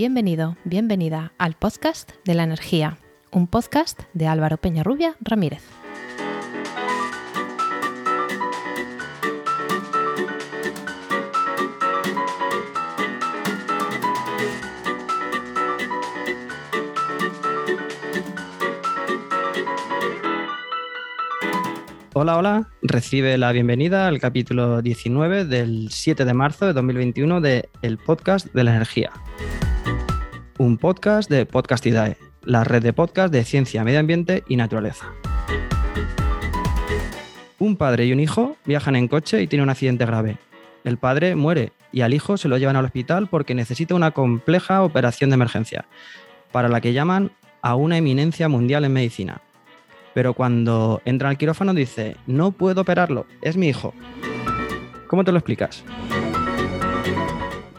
Bienvenido, bienvenida al podcast de la energía, un podcast de Álvaro Peñarrubia Ramírez. Hola, hola. Recibe la bienvenida al capítulo 19 del 7 de marzo de 2021 de El Podcast de la Energía. Un podcast de Podcastidae, la red de podcast de ciencia, medio ambiente y naturaleza. Un padre y un hijo viajan en coche y tienen un accidente grave. El padre muere y al hijo se lo llevan al hospital porque necesita una compleja operación de emergencia, para la que llaman a una eminencia mundial en medicina pero cuando entra al quirófano dice, no puedo operarlo, es mi hijo. ¿Cómo te lo explicas?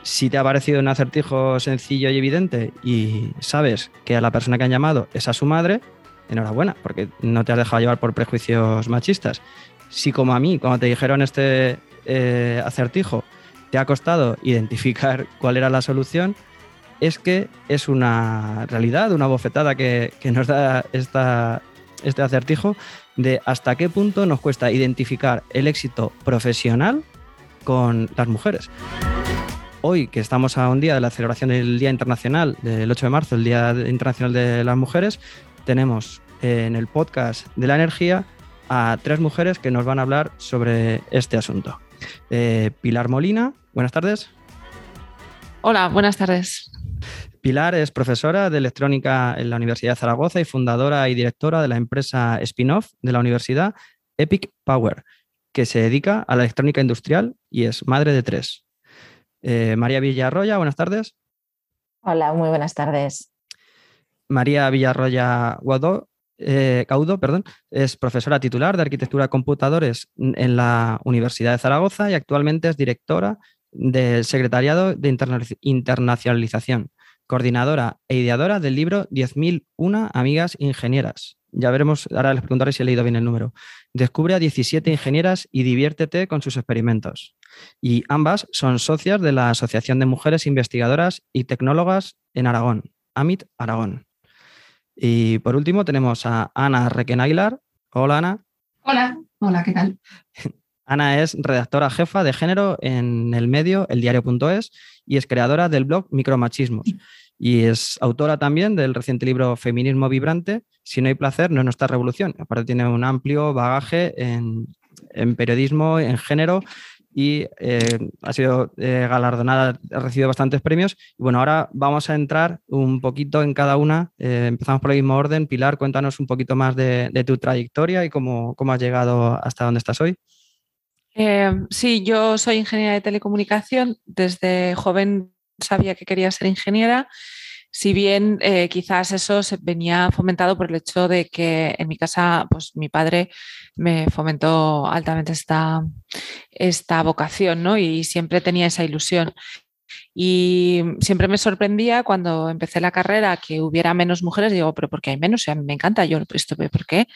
Si te ha parecido un acertijo sencillo y evidente y sabes que a la persona que han llamado es a su madre, enhorabuena, porque no te has dejado llevar por prejuicios machistas. Si como a mí, cuando te dijeron este eh, acertijo, te ha costado identificar cuál era la solución, es que es una realidad, una bofetada que, nos da este acertijo de hasta qué punto nos cuesta identificar el éxito profesional con las mujeres. Hoy, que estamos a un día de la celebración del Día Internacional, del 8 de marzo, el Día Internacional de las Mujeres, tenemos en el podcast de la energía a tres mujeres que nos van a hablar sobre este asunto. Eh, Pilar Molina, buenas tardes. Hola, buenas tardes. Pilar es profesora de electrónica en la Universidad de Zaragoza y fundadora y directora de la empresa spin-off de la universidad Epic Power, que se dedica a la electrónica industrial y es madre de tres. Eh, María Villarroya, buenas tardes. Hola, muy buenas tardes. María Villarroya Guado, eh, Caudo, perdón, es profesora titular de arquitectura de computadores en la Universidad de Zaragoza y actualmente es directora del Secretariado de Internacionalización coordinadora e ideadora del libro 10.001 Amigas Ingenieras. Ya veremos, ahora les preguntaré si he leído bien el número. Descubre a 17 ingenieras y diviértete con sus experimentos. Y ambas son socias de la Asociación de Mujeres Investigadoras y Tecnólogas en Aragón, AMIT Aragón. Y por último tenemos a Ana Requen Aguilar. Hola Ana. Hola, hola, ¿qué tal? Ana es redactora jefa de género en el medio eldiario.es y es creadora del blog Micromachismos. Y es autora también del reciente libro Feminismo Vibrante, Si no hay placer, no es nuestra revolución. Aparte tiene un amplio bagaje en, periodismo, en género y eh, ha sido eh, galardonada, ha recibido bastantes premios. Y bueno, ahora vamos a entrar un poquito en cada una. Eh, empezamos por el mismo orden. Pilar, cuéntanos un poquito más de, tu trayectoria y cómo, cómo, has llegado hasta donde estás hoy. sí, yo soy ingeniera de telecomunicación. Desde joven sabía que quería ser ingeniera, si bien eh, quizás eso se venía fomentado por el hecho de que en mi casa, pues mi padre me fomentó altamente esta, esta vocación, ¿no? Y siempre tenía esa ilusión. Y siempre me sorprendía cuando empecé la carrera que hubiera menos mujeres, digo, pero ¿por qué hay menos? O me encanta, yo esto, ¿por qué?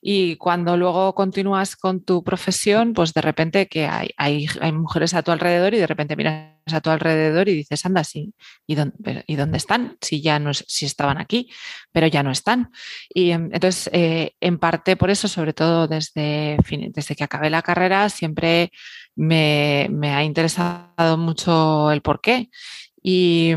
Y cuando luego continúas con tu profesión, pues de repente que hay, hay, hay mujeres a tu alrededor y de repente miras a tu alrededor y dices, anda, sí, ¿y dónde, ¿y dónde están? Si ya no si estaban aquí, pero ya no están. Y em, entonces, eh, en parte por eso, sobre todo desde, desde que acabé la carrera, siempre me, ha interesado mucho el por qué. Y,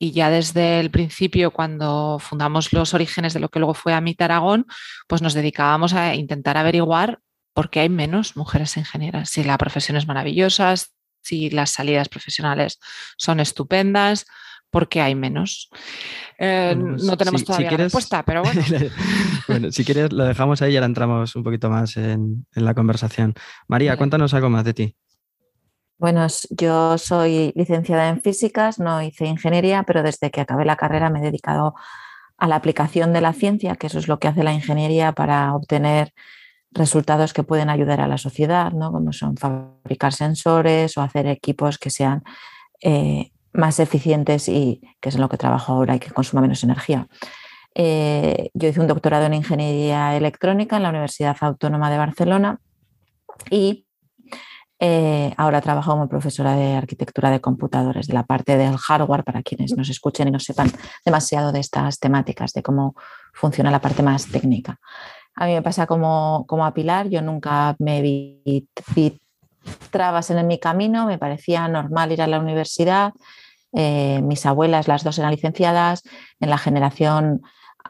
ya desde el principio, cuando fundamos los orígenes de lo que luego fue Amit Aragón, pues nos dedicábamos a intentar averiguar por qué hay menos mujeres ingenieras. Si la profesión es maravillosa, si las salidas profesionales son estupendas, ¿por qué hay menos? Eh, pues no tenemos todavía la respuesta, pero bueno. bueno, si quieres lo dejamos ahí y ahora entramos un poquito más en, la conversación. María, cuéntanos algo más de ti. Bueno, yo soy licenciada en físicas, no hice ingeniería, pero desde que acabé la carrera me he dedicado a la aplicación de la ciencia, que eso es lo que hace la ingeniería para obtener resultados que pueden ayudar a la sociedad, ¿no? como son fabricar sensores o hacer equipos que sean eh, más eficientes y que es en lo que trabajo ahora y que consuma menos energía. Eh, yo hice un doctorado en ingeniería electrónica en la Universidad Autónoma de Barcelona y Eh, ahora trabajo como profesora de arquitectura de computadores, de la parte del hardware, para quienes nos escuchen y no sepan demasiado de estas temáticas, de cómo funciona la parte más técnica. A mí me pasa como, como a Pilar, yo nunca me vi, trabas en mi camino, me parecía normal ir a la universidad. Eh, mis abuelas, las dos eran licenciadas, en la generación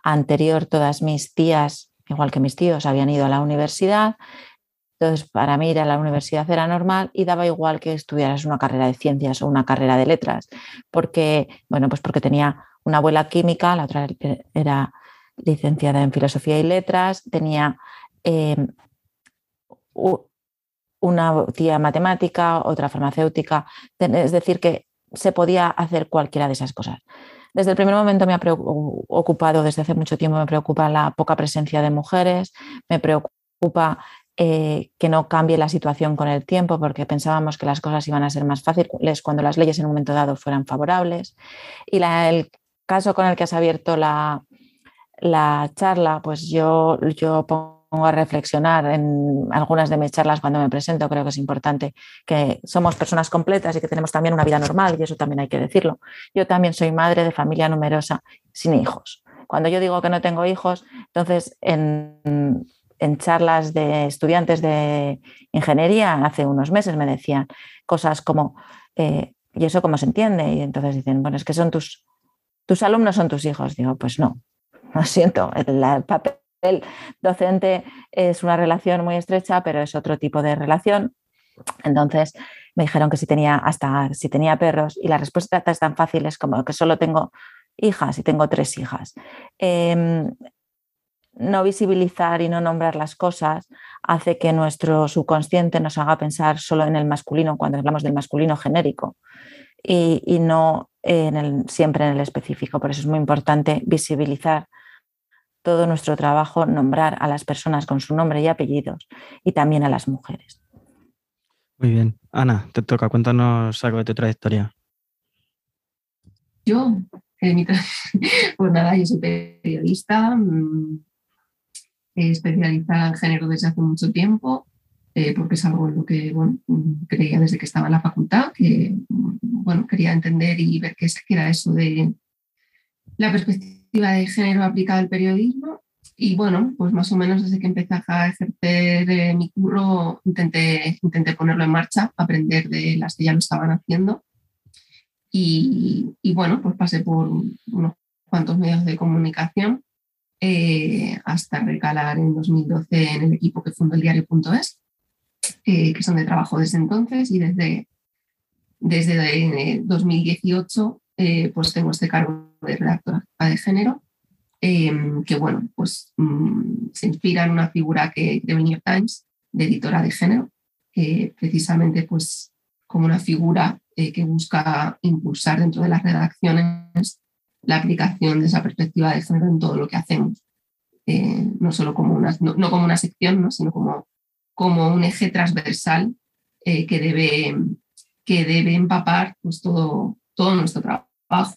anterior todas mis tías, igual que mis tíos, habían ido a la universidad entonces, para mí ir a la universidad era normal y daba igual que estudiaras una carrera de ciencias o una carrera de letras, porque, bueno, pues porque tenía una abuela química, la otra era licenciada en filosofía y letras, tenía em, una tía matemática, otra farmacéutica, es decir, que se podía hacer cualquiera de esas cosas. Desde el primer momento me ha preocupado, desde hace mucho tiempo me preocupa la poca presencia de mujeres, me preocupa eh, que no cambie la situación con el tiempo, porque pensábamos que las cosas iban a ser más fáciles cuando las leyes en un momento dado fueran favorables. Y el caso con el que has abierto la, la charla, pues yo, yo pongo a reflexionar en algunas de mis charlas cuando me presento. Creo que es importante que somos personas completas y que tenemos también una vida normal, y eso también hay que decirlo. Yo también soy madre de familia numerosa sin hijos. Cuando yo digo que no tengo hijos, entonces en, en charlas de estudiantes de ingeniería hace unos meses me decían cosas como, eh, ¿y eso cómo se entiende? Y entonces dicen, bueno, es que son tus, tus alumnos son tus hijos. Digo, pues no, lo siento, el, papel docente es una relación muy estrecha, pero es otro tipo de relación. Entonces me dijeron que si tenía hasta si tenía perros y la respuesta es tan fácil es como que solo tengo hijas y tengo tres hijas. Em, no visibilizar y no nombrar las cosas hace que nuestro subconsciente nos haga pensar solo en el masculino cuando hablamos del masculino genérico y, no en el, siempre en el específico. Por eso es muy importante visibilizar todo nuestro trabajo, nombrar a las personas con su nombre y apellidos y también a las mujeres. Muy bien. Ana, te toca. Cuéntanos algo de tu trayectoria. Yo, pues nada, yo soy periodista, mm, especializada en género desde hace mucho tiempo, eh, porque es algo en lo que bueno, creía desde que estaba en la facultad, que bueno, quería entender y ver qué, era eso de la perspectiva de género aplicada al periodismo. Y bueno, pues más o menos desde que empecé a ejercer eh, mi curro intenté, intenté ponerlo en marcha, aprender de las que ya lo estaban haciendo. Y, y bueno, pues pasé por unos cuantos medios de comunicación eh, hasta recalar en 2012 en el equipo que fundó el diario.es, eh, que son de trabajo desde entonces y desde, desde 2018 eh, pues tengo este cargo de redactora de género, que bueno, pues mm, se inspira en una figura que de New York Times, de editora de género, precisamente pues como una figura que busca impulsar dentro de las redacciones la aplicación de esa perspectiva de género en todo lo que hacemos. Eh, no solo como una, no, como una sección, sino como, como un eje transversal eh, que, debe, que debe empapar pues, todo, todo nuestro trabajo.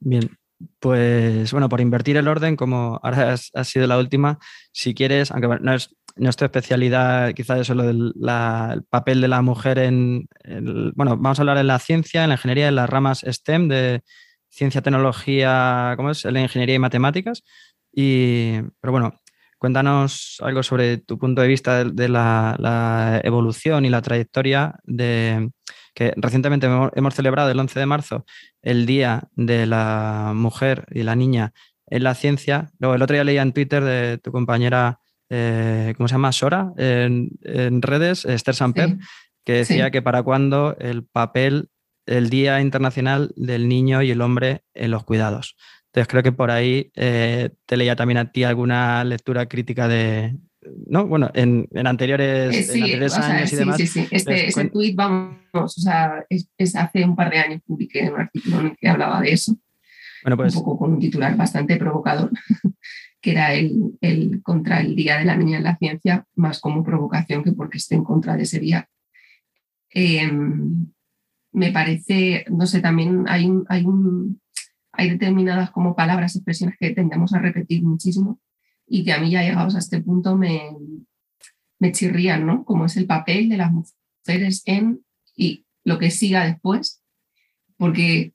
Bien, pues bueno, por invertir el orden, como ahora ha sido la última, si quieres, aunque no es nuestra especialidad, quizás es solo del el papel de la mujer en, bueno, vamos a hablar en la ciencia, en la ingeniería, en las ramas STEM de ciencia, tecnología, ¿cómo es? La ingeniería y matemáticas. Y, pero bueno, cuéntanos algo sobre tu punto de vista de, la, evolución y la trayectoria de que recientemente hemos celebrado el 11 de marzo el Día de la Mujer y la Niña en la Ciencia. Luego el otro día leía en Twitter de tu compañera, eh, ¿cómo se llama? Sora, en, redes, Esther Samper, que decía que para cuando el papel el Día Internacional del Niño y el Hombre en los Cuidados. Entonces creo que por ahí eh, te leía también a ti alguna lectura crítica de, ¿no? Bueno, en, anteriores, eh, años y demás. Sí, sí, este, ese tweet, vamos, o sea, es, hace un par de años publiqué un artículo en el que hablaba de eso. Bueno, pues, un poco con un titular bastante provocador, que era el, el, contra el Día de la Niña en la Ciencia, más como provocación que porque esté en contra de ese día. Eh, me parece, no sé, también hay, hay, hay determinadas como palabras, expresiones que tendemos a repetir muchísimo y que a mí ya llegados a este punto me, me chirrían, ¿no? Como es el papel de las mujeres en y lo que siga después, porque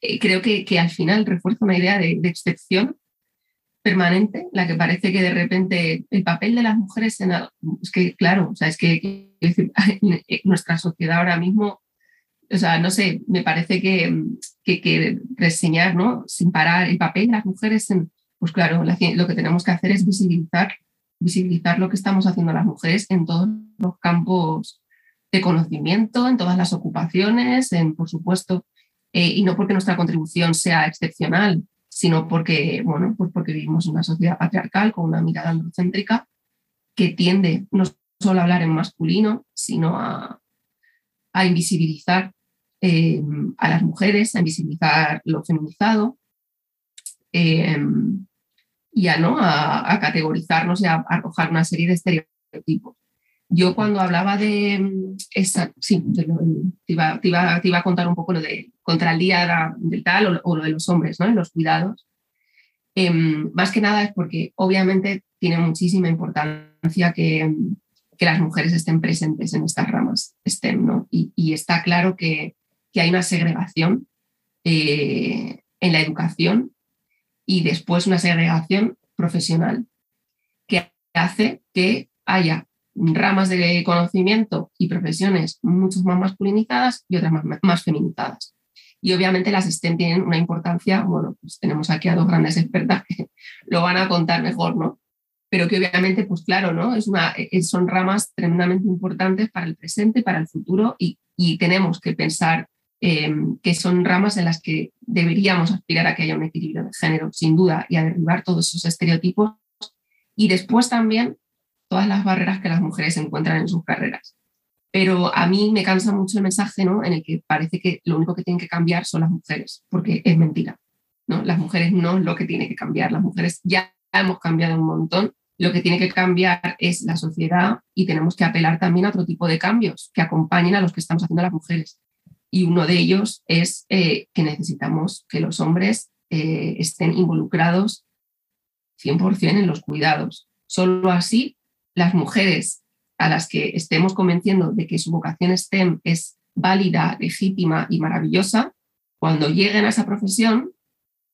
eh, creo que, que, al final refuerza una idea de, de, excepción permanente, la que parece que de repente el papel de las mujeres en es que claro, o sea, es que, nuestra sociedad ahora mismo, o sea, no sé, me parece que, que, reseñar, ¿no? Sin parar el papel de las mujeres en, pues claro, lo que tenemos que hacer es visibilizar, visibilizar lo que estamos haciendo las mujeres en todos los campos de conocimiento, en todas las ocupaciones, en, por supuesto, eh, y no porque nuestra contribución sea excepcional, sino porque, bueno, pues porque vivimos en una sociedad patriarcal con una mirada androcéntrica que tiende no solo a hablar en masculino, sino a, invisibilizar eh, a las mujeres, a invisibilizar lo feminizado eh, y a, ¿no? a, categorizarnos y a arrojar una serie de estereotipos. Yo cuando hablaba de mm, esa, sí, te, iba, te, iba, a contar un poco lo de contra el día del tal o, lo de los hombres, ¿no? los cuidados. Em, más que nada es porque obviamente tiene muchísima importancia que, que las mujeres estén presentes en estas ramas STEM, ¿no? Y, está claro que, que, hay una segregación eh, en la educación y después una segregación profesional que hace que haya ramas de conocimiento y profesiones mucho más masculinizadas y otras más, feminizadas. Y obviamente las STEM tienen una importancia, bueno, pues tenemos aquí a dos grandes expertas que lo van a contar mejor, ¿no? Pero que obviamente, pues claro, ¿no? Es una, son ramas tremendamente importantes para el presente, para el futuro y, tenemos que pensar eh, que son ramas en las que deberíamos aspirar a que haya un equilibrio de género, sin duda, y a derribar todos esos estereotipos. Y después también todas las barreras que las mujeres encuentran en sus carreras. Pero a mí me cansa mucho el mensaje ¿no? en el que parece que lo único que tienen que cambiar son las mujeres, porque es mentira. ¿no? Las mujeres no es lo que tiene que cambiar, las mujeres ya hemos cambiado un montón. Lo que tiene que cambiar es la sociedad y tenemos que apelar también a otro tipo de cambios que acompañen a los que estamos haciendo las mujeres. Y uno de ellos es eh, que necesitamos que los hombres eh, estén involucrados 100% en los cuidados. Solo así las mujeres a las que estemos convenciendo de que su vocación STEM es válida, legítima y maravillosa, cuando lleguen a esa profesión,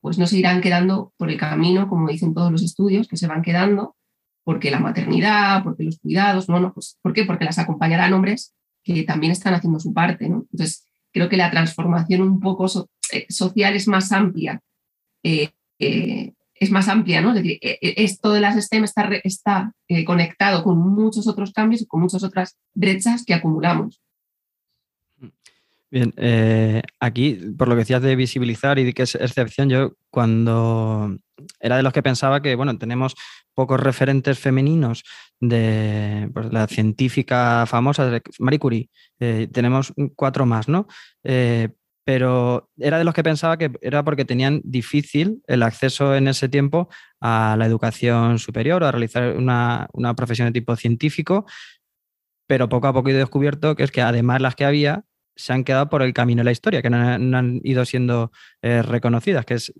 pues no se irán quedando por el camino, como dicen todos los estudios, que se van quedando porque la maternidad, porque los cuidados, no, no, pues ¿por qué? Porque las acompañarán hombres que también están haciendo su parte, ¿no? Entonces, creo que la transformación un poco eh, social es más amplia eh, eh, es más amplia, ¿no? Es decir, esto de las STEM está, está conectado con muchos otros cambios y con muchas otras brechas que acumulamos. Bien, aquí, por lo que decías de visibilizar y de que es excepción, yo cuando era de los que pensaba que, bueno, tenemos pocos referentes femeninos de pues, la científica famosa, Marie Curie, eh, tenemos cuatro más, ¿no? pero era de los que pensaba que era porque tenían difícil el acceso en ese tiempo a la educación superior o a realizar una, profesión de tipo científico, pero poco a poco he descubierto que es que además las que había se han quedado por el camino de la historia, que no, han ido siendo eh, reconocidas, que es,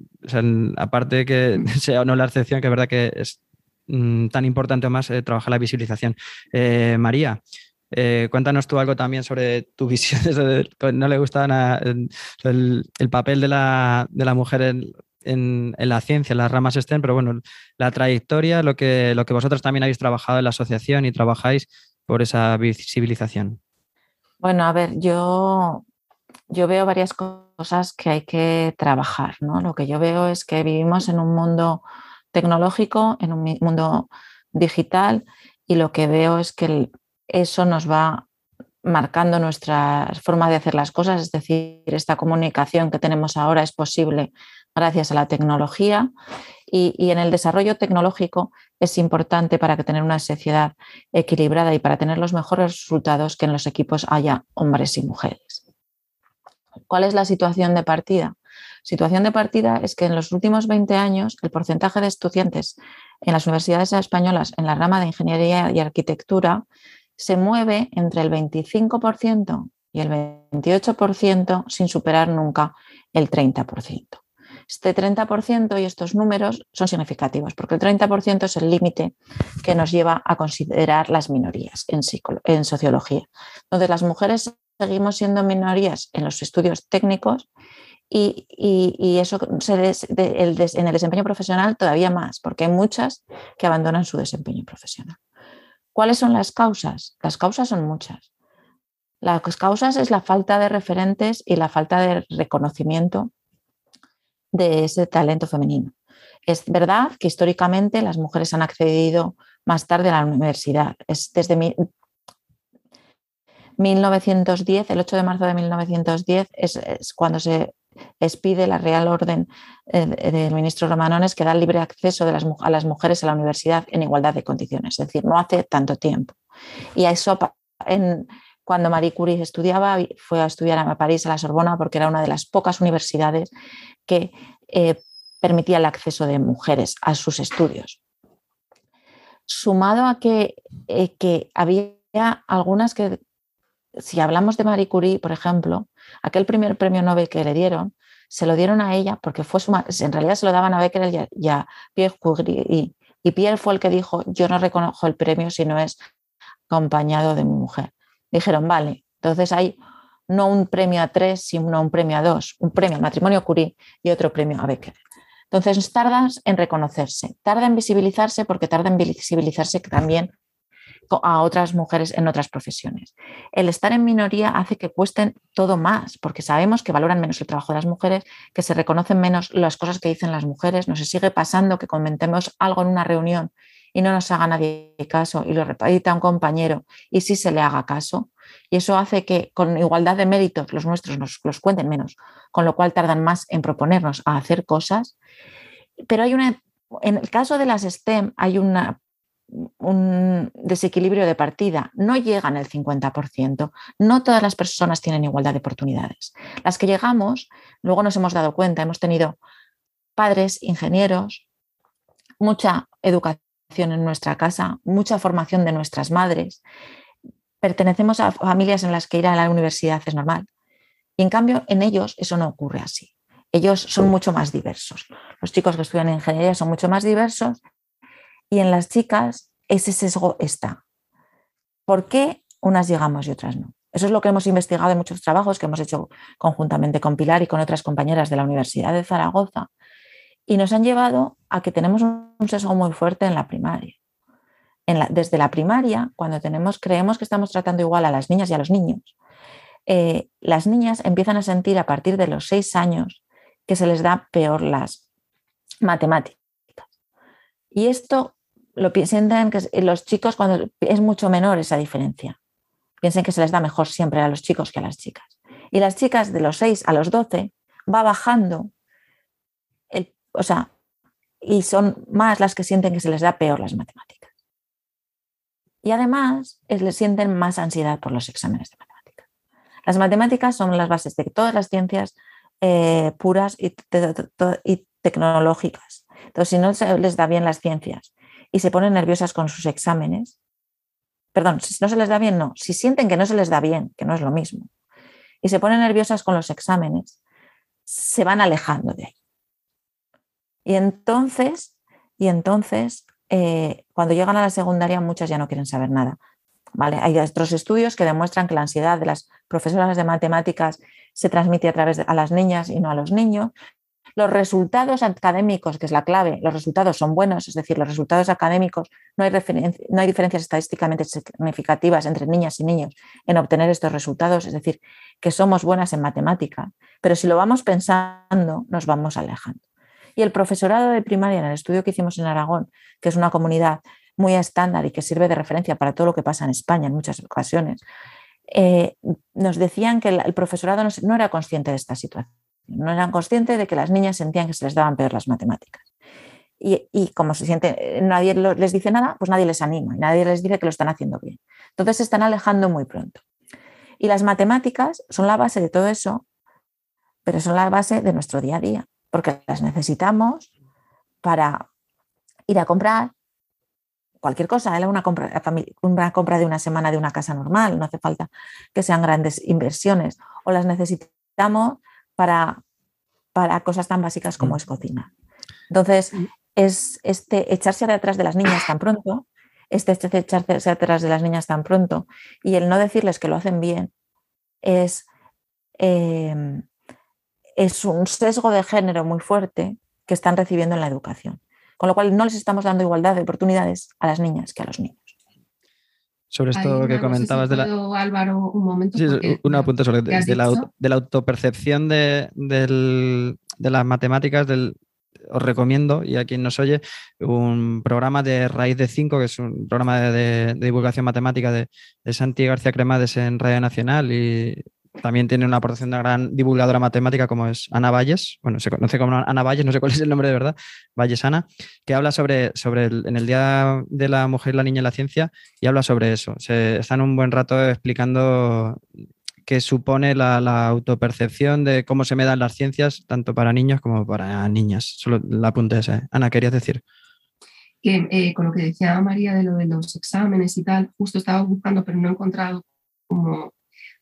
aparte de que sea o no la excepción, que es verdad que es mm, tan importante o más eh, trabajar la visibilización. Eh, María, cuéntanos tú algo también sobre tu visión. no le gusta el, papel de la, mujer en, la ciencia, en las ramas STEM, pero bueno, la trayectoria, lo que, lo que vosotros también habéis trabajado en la asociación y trabajáis por esa visibilización. Bueno, a ver, yo, yo veo varias cosas que hay que trabajar. ¿no? Lo que yo veo es que vivimos en un mundo tecnológico, en un mundo digital, y lo que veo es que eso nos va marcando nuestra forma de hacer las cosas, es decir, esta comunicación que tenemos ahora es posible gracias a la tecnología y, en el desarrollo tecnológico es importante para que tener una sociedad equilibrada y para tener los mejores resultados que en los equipos haya hombres y mujeres. ¿Cuál es la situación de partida? Situación de partida es que en los últimos 20 años el porcentaje de estudiantes en las universidades españolas en la rama de ingeniería y arquitectura se mueve entre el 25% y el 28% sin superar nunca el 30%. Este 30% y estos números son significativos, porque el 30% es el límite que nos lleva a considerar las minorías en, sociología. Entonces, las mujeres seguimos siendo minorías en los estudios técnicos y, eso en el desempeño profesional todavía más, porque hay muchas que abandonan su desempeño profesional. ¿Cuáles son las causas? Las causas son muchas. Las causas es la falta de referentes y la falta de reconocimiento de ese talento femenino. Es verdad que históricamente las mujeres han accedido más tarde a la universidad. Es desde 1910, el 8 de marzo de 1910, es cuando se expide la Real Orden eh, del ministro Romanones que da libre acceso de las, a las mujeres a la universidad en igualdad de condiciones, es decir, no hace tanto tiempo. Y a eso, en, cuando Marie Curie estudiaba, fue a estudiar a París, a la Sorbona, porque era una de las pocas universidades que eh, permitía el acceso de mujeres a sus estudios. Sumado a que, eh, que había algunas que, si hablamos de Marie Curie, por ejemplo, Aquel primer premio Nobel que le dieron, se lo dieron a ella porque fue su en realidad se lo daban a Becker y a Pierre Curie y, Pierre fue el que dijo, yo no reconozco el premio si no es acompañado de mi mujer. Dijeron, vale, entonces hay no un premio a tres, sino un premio a dos, un premio al matrimonio Curie y otro premio a Becker. Entonces tardas en reconocerse, tarda en visibilizarse porque tarda en visibilizarse también a otras mujeres en otras profesiones. El estar en minoría hace que cuesten todo más, porque sabemos que valoran menos el trabajo de las mujeres, que se reconocen menos las cosas que dicen las mujeres. Nos sigue pasando que comentemos algo en una reunión y no nos haga nadie caso y lo repita un compañero y sí se le haga caso. Y eso hace que con igualdad de méritos los nuestros nos los cuenten menos, con lo cual tardan más en proponernos a hacer cosas. Pero hay una, en el caso de las STEM hay un desequilibrio de partida, no llegan el 50%. No todas las personas tienen igualdad de oportunidades. Las que llegamos, luego nos hemos dado cuenta, hemos tenido padres, ingenieros, mucha educación en nuestra casa, mucha formación de nuestras madres. Pertenecemos a familias en las que ir a la universidad es normal. Y en cambio, en ellos eso no ocurre así. Ellos son mucho más diversos. Los chicos que estudian ingeniería son mucho más diversos y en las chicas ese sesgo está. ¿Por qué unas llegamos y otras no? Eso es lo que hemos investigado en muchos trabajos que hemos hecho conjuntamente con Pilar y con otras compañeras de la Universidad de Zaragoza y nos han llevado a que tenemos un sesgo muy fuerte en la primaria. Desde la primaria, cuando tenemos, creemos que estamos tratando igual a las niñas y a los niños, eh, las niñas empiezan a sentir a partir de los seis años que se les da peor las matemáticas. Y esto lo piensen que los chicos cuando es mucho menor esa diferencia. Piensen que se les da mejor siempre a los chicos que a las chicas. Y las chicas de los 6 a los 12 va bajando, o sea, y son más las que sienten que se les da peor las matemáticas. Y además les sienten más ansiedad por los exámenes de matemáticas. Las matemáticas son las bases de todas las ciencias eh, puras y, y tecnológicas. Entonces, si no se les da bien las ciencias y se ponen nerviosas con sus exámenes. Perdón, si no se les da bien, no. Si sienten que no se les da bien, que no es lo mismo, y se ponen nerviosas con los exámenes, se van alejando de ahí. Y entonces, y entonces eh, cuando llegan a la secundaria, muchas ya no quieren saber nada. Hay otros estudios que demuestran que la ansiedad de las profesoras de matemáticas se transmite a través de a las niñas y no a los niños, los resultados académicos, que es la clave, los resultados son buenos, es decir, los resultados académicos, no hay diferencias estadísticamente significativas entre niñas y niños en obtener estos resultados, es decir, que somos buenas en matemática, pero si lo vamos pensando, nos vamos alejando. Y el profesorado de primaria en el estudio que hicimos en Aragón, que es una comunidad muy estándar y que sirve de referencia para todo lo que pasa en España en muchas ocasiones, eh, nos decían que el profesorado no era consciente de esta situación no eran conscientes de que las niñas sentían que se les daban peor las matemáticas. Y, como se siente, nadie les dice nada, pues nadie les anima y nadie les dice que lo están haciendo bien. Entonces se están alejando muy pronto. Y las matemáticas son la base de todo eso, pero son la base de nuestro día a día, porque las necesitamos para ir a comprar cualquier cosa, una compra, una compra de una semana de una casa normal, no hace falta que sean grandes inversiones, o las necesitamos para para cosas tan básicas como es cocina. Entonces, es este echarse detrás de las niñas tan pronto, este echarse atrás de las niñas tan pronto y el no decirles que lo hacen bien es, em, es un sesgo de género muy fuerte que están recibiendo en la educación. Con lo cual no les estamos dando igualdad de oportunidades a las niñas que a los niños. Sobre esto que comentabas de la... Álvaro, un momento. Sí, un apunte sobre de, la, autopercepción de, de las matemáticas, del, os recomiendo, y a quien nos oye, un programa de Raíz de 5, que es un programa de, divulgación matemática de, de, Santi García Cremades en Radio Nacional y también tiene una aportación de una gran divulgadora matemática como es Ana Valles, bueno, se conoce como Ana Valles, no sé cuál es el nombre de verdad, Valles Ana, que habla sobre, sobre el, en el Día de la Mujer, la Niña y la Ciencia y habla sobre eso. Se están un buen rato explicando qué supone la, autopercepción de cómo se me dan las ciencias, tanto para niños como para niñas. Solo la apunte esa. Ana, ¿querías decir? Que eh, con lo que decía María de lo de los exámenes y tal, justo estaba buscando, pero no he encontrado como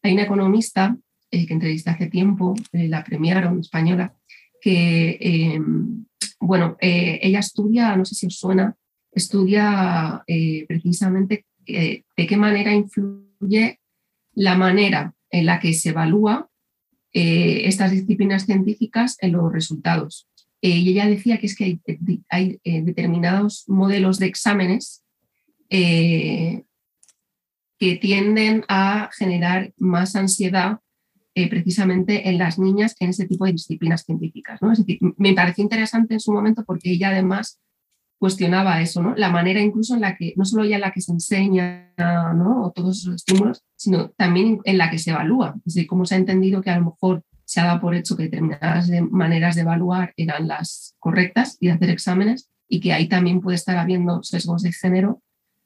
hay una economista eh, que entrevisté hace tiempo, eh, la premiaron, española, que, em, bueno, eh, ella estudia, no sé si os suena, estudia precisamente de qué manera influye la manera en la que se evalúa estas disciplinas científicas en los resultados. y ella decía que es que hay, determinados modelos de exámenes que tienden a generar más ansiedad eh, precisamente en las niñas en ese tipo de disciplinas científicas. ¿no? Es decir, me pareció interesante en su momento porque ella además cuestionaba eso, ¿no? la manera incluso en la que, no solo ya en la que se enseña ¿no? o todos esos estímulos, sino también en la que se evalúa. Es decir, cómo se ha entendido que a lo mejor se ha dado por hecho que determinadas maneras de evaluar eran las correctas y de hacer exámenes y que ahí también puede estar habiendo sesgos de género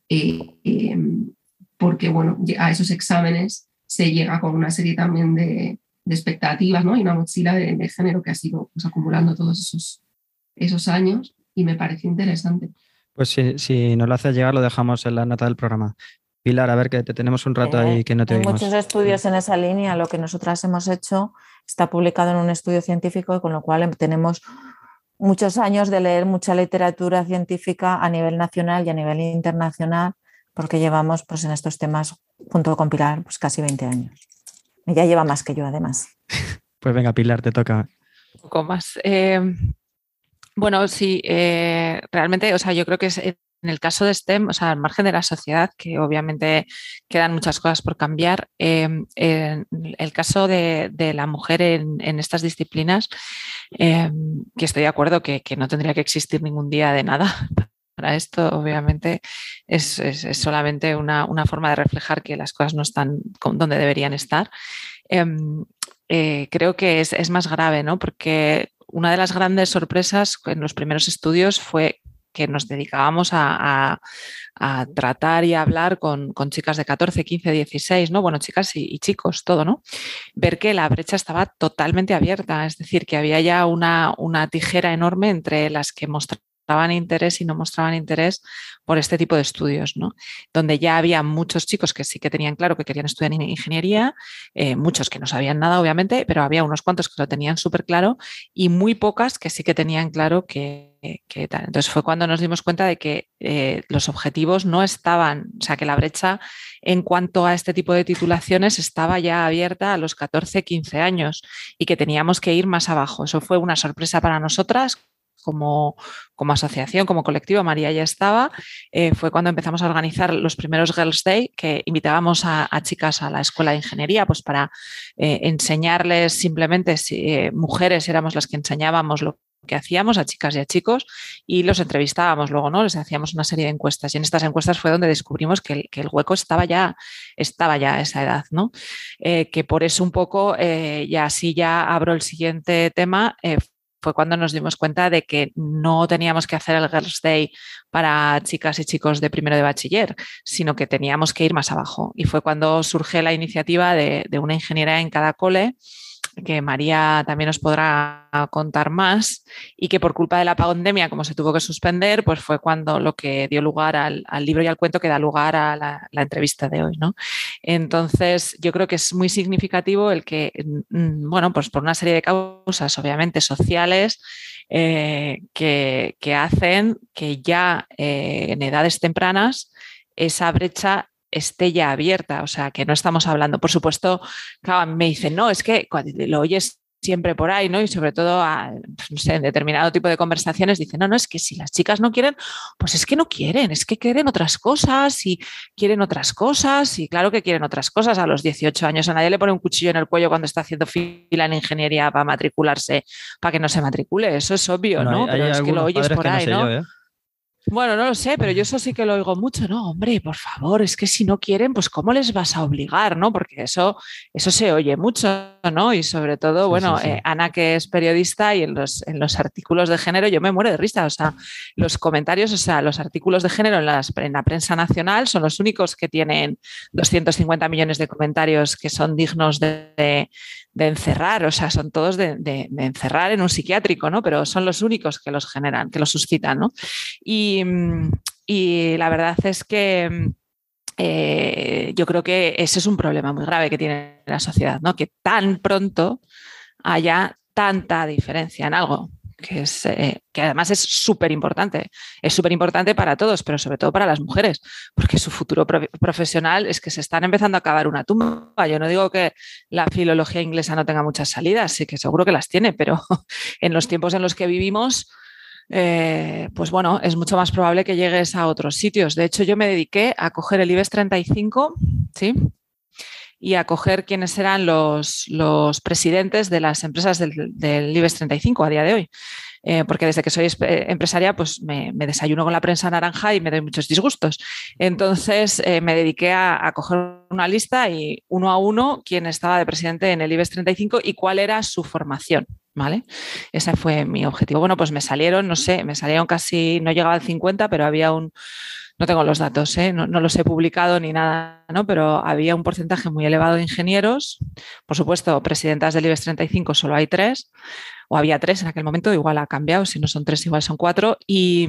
eh, em, porque bueno, a esos exámenes se llega con una serie también de, expectativas ¿no? y una mochila de, género que ha sido pues, acumulando todos esos, esos años y me parece interesante. Pues si, si nos lo haces llegar, lo dejamos en la nota del programa. Pilar, a ver que te tenemos un rato ahí que no te Hay muchos estudios en esa línea. Lo que nosotras hemos hecho está publicado en un estudio científico, con lo cual tenemos muchos años de leer mucha literatura científica a nivel nacional y a nivel internacional porque llevamos pues, en estos temas, junto con Pilar, pues casi 20 años. Ella lleva más que yo, además. Pues venga, Pilar, te toca. Un poco más. Eh, bueno, sí, eh, realmente, o sea, yo creo que es en el caso de STEM, o sea, al margen de la sociedad, que obviamente quedan muchas cosas por cambiar, eh, en el caso de, la mujer en, estas disciplinas, que estoy de acuerdo que, que, no tendría que existir ningún día de nada para esto, obviamente, es, solamente una, forma de reflejar que las cosas no están donde deberían estar. Em, eh, creo que es, más grave, ¿no? Porque una de las grandes sorpresas en los primeros estudios fue que nos dedicábamos a, tratar y a hablar con, chicas de 14, 15, 16, ¿no? Bueno, chicas y, chicos, todo, ¿no? Ver que la brecha estaba totalmente abierta, es decir, que había ya una, una tijera enorme entre las que mostraban mostraban interés y no mostraban interés por este tipo de estudios, ¿no? Donde ya había muchos chicos que sí que tenían claro que querían estudiar ingeniería, eh, muchos que no sabían nada, obviamente, pero había unos cuantos que lo tenían súper claro y muy pocas que sí que tenían claro que, tal. Entonces fue cuando nos dimos cuenta de que eh, los objetivos no estaban, o sea, que la brecha en cuanto a este tipo de titulaciones estaba ya abierta a los 14, 15 años y que teníamos que ir más abajo. Eso fue una sorpresa para nosotras como, asociación, como colectivo, María ya estaba, eh, fue cuando empezamos a organizar los primeros Girls Day, que invitábamos a, chicas a la escuela de ingeniería, pues para eh, enseñarles simplemente, si eh, mujeres éramos las que enseñábamos lo que hacíamos a chicas y a chicos y los entrevistábamos luego, ¿no? Les hacíamos una serie de encuestas y en estas encuestas fue donde descubrimos que el, hueco estaba ya, estaba ya a esa edad, ¿no? que por eso un poco, y así ya abro el siguiente tema, fue cuando nos dimos cuenta de que no teníamos que hacer el Girls Day para chicas y chicos de primero de bachiller, sino que teníamos que ir más abajo. Y fue cuando surge la iniciativa de, una ingeniera en cada cole que María también nos podrá contar más, y que por culpa de la pandemia, como se tuvo que suspender, pues fue cuando lo que dio lugar al, libro y al cuento que da lugar a la, entrevista de hoy. ¿no? Entonces, yo creo que es muy significativo el que, mm, bueno, pues por una serie de causas, obviamente, sociales, eh, que, hacen que ya eh, en edades tempranas esa brecha esté ya abierta, o sea, que no estamos hablando, por supuesto, claro, me dicen, no, es que lo oyes siempre por ahí, ¿no? Y sobre todo, pues, no sé, en determinado tipo de conversaciones dicen, no, no, es que si las chicas no quieren, pues es que no quieren, es que quieren otras cosas y quieren otras cosas y claro que quieren otras cosas. A los 18 años a nadie le pone un cuchillo en el cuello cuando está haciendo fila en ingeniería para matricularse, para que no se matricule, eso es obvio, ¿no? Pero es que lo oyes por ahí, ¿no? ¿eh? Bueno, no lo sé, pero yo eso sí que lo oigo mucho, ¿no? Hombre, por favor, es que si no quieren, pues ¿cómo les vas a obligar, no? Porque eso, eso se oye mucho, ¿no? Y sobre todo, bueno, eh, Ana que es periodista y en los, en los artículos de género yo me muero de risa, o sea, los comentarios, o sea, los artículos de género en, las, en la prensa nacional son los únicos que tienen 250 millones de comentarios que son dignos de, de encerrar, o sea, son todos de, encerrar en un psiquiátrico, ¿no? Pero son los únicos que los generan, que los suscitan, ¿no? Y, la verdad es que eh, yo creo que ese es un problema muy grave que tiene la sociedad, ¿no? Que tan pronto haya tanta diferencia en algo que, es, eh, que además es súper importante. Es súper importante para todos, pero sobre todo para las mujeres, porque su futuro profesional es que se están empezando a acabar una tumba. Yo no digo que la filología inglesa no tenga muchas salidas, sí que seguro que las tiene, pero en los tiempos en los que vivimos, eh, pues bueno, es mucho más probable que llegues a otros sitios. De hecho, yo me dediqué a coger el IBEX 35, ¿sí? y a coger quiénes eran los, los presidentes de las empresas del, del, IBEX 35 a día de hoy. Eh, porque desde que soy eh, empresaria, pues me, desayuno con la prensa naranja y me doy muchos disgustos. Entonces eh, me dediqué a, coger una lista y uno a uno quién estaba de presidente en el IBEX 35 y cuál era su formación. ¿Vale? Ese fue mi objetivo. Bueno, pues me salieron, no sé, me salieron casi, no llegaba al 50, pero había un, no tengo los datos, ¿eh? no, los he publicado ni nada, ¿no? pero había un porcentaje muy elevado de ingenieros. Por supuesto, presidentas del IBEX 35 solo hay tres, o había tres en aquel momento, igual ha cambiado, si no son tres, igual son cuatro. Y,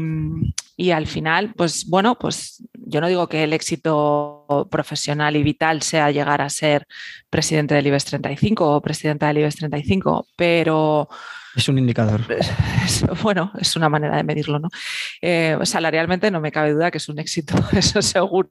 y al final, pues bueno, pues yo no digo que el éxito profesional y vital sea llegar a ser presidente del IBEX 35 o presidenta del IBEX 35, pero es un indicador. bueno, es una manera de medirlo, ¿no? Eh, salarialmente no me cabe duda que es un éxito, eso seguro.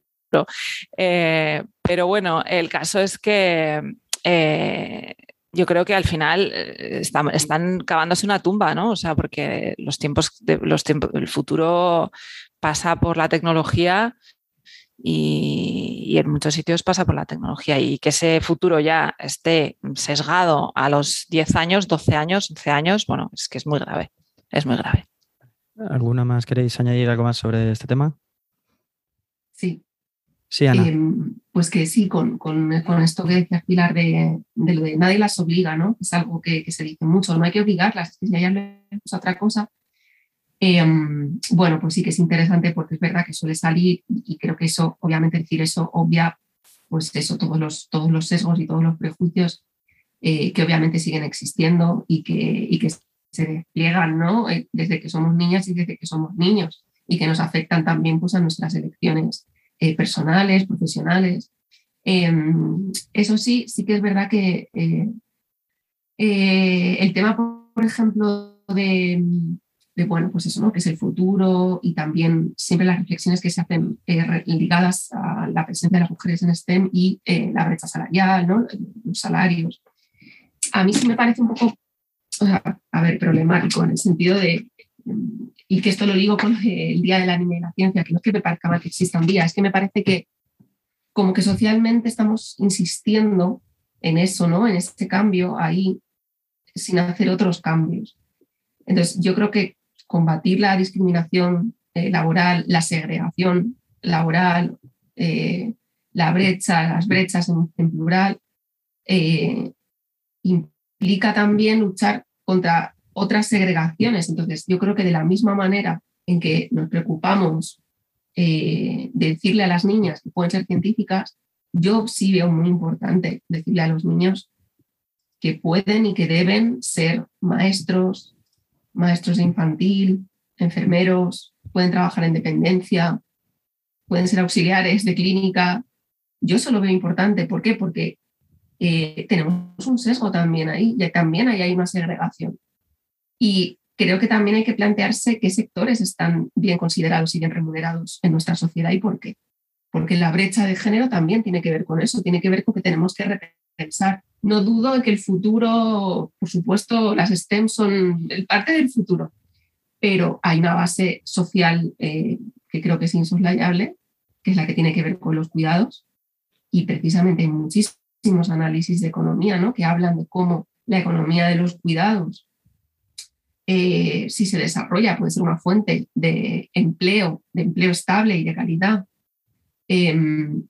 Eh, pero bueno, el caso es que eh, yo creo que al final están cavándose una tumba, ¿no? O sea, porque los tiempos, de, los tiempos, el futuro pasa por la tecnología y, en muchos sitios pasa por la tecnología y que ese futuro ya esté sesgado a los 10 años, 12 años, 11 años, bueno, es que es muy grave, es muy grave. ¿Alguna más queréis añadir algo más sobre este tema? Sí. Sí, Ana. Em, pues que sí, con, esto que decía Pilar de, lo de nadie las obliga, ¿no? Es algo que, se dice mucho, no hay que obligarlas, si ya es otra cosa, Em, bueno, pues sí que es interesante porque es verdad que suele salir y creo que eso, obviamente decir eso obvia, pues eso, todos los, todos los sesgos y todos los prejuicios eh, que obviamente siguen existiendo y que, y que se despliegan, ¿no? Eh, desde que somos niñas y desde que somos niños y que nos afectan también pues, a nuestras elecciones eh, personales, profesionales. Em, eso sí, sí que es verdad que el tema, por ejemplo, de, de, bueno, pues eso, ¿no? que es el futuro y también siempre las reflexiones que se hacen eh, ligadas a la presencia de las mujeres en STEM y eh, la brecha salarial, ¿no? los salarios. A mí sí me parece un poco, a ver, problemático en el sentido de, y que esto lo digo con el Día de la Niña y la Ciencia, que no es que me parezca mal que exista un día, es que me parece que como que socialmente estamos insistiendo en eso, ¿no? En ese cambio ahí, sin hacer otros cambios. Entonces, yo creo que combatir la discriminación eh, laboral, la segregación laboral, eh, la brecha, las brechas en, plural, eh, implica también luchar contra otras segregaciones. Entonces, yo creo que de la misma manera en que nos preocupamos de decirle a las niñas que pueden ser científicas, yo sí veo muy importante decirle a los niños que pueden y que deben ser maestros, maestros de infantil, enfermeros, pueden trabajar en dependencia, pueden ser auxiliares de clínica. Yo eso lo veo importante. ¿Por qué? Porque eh, tenemos un sesgo también ahí, y también ahí hay una segregación. Y creo que también hay que plantearse qué sectores están bien considerados y bien remunerados en nuestra sociedad y por qué. Porque la brecha de género también tiene que ver con eso, tiene que ver con que tenemos que repensar. No dudo de que el futuro, por supuesto, las STEM son parte del futuro, pero hay una base social eh, que creo que es insoslayable, que es la que tiene que ver con los cuidados. Y precisamente hay muchísimos análisis de economía ¿no? que hablan de cómo la economía de los cuidados eh, si se desarrolla, puede ser una fuente de empleo, de empleo estable y de calidad. Em,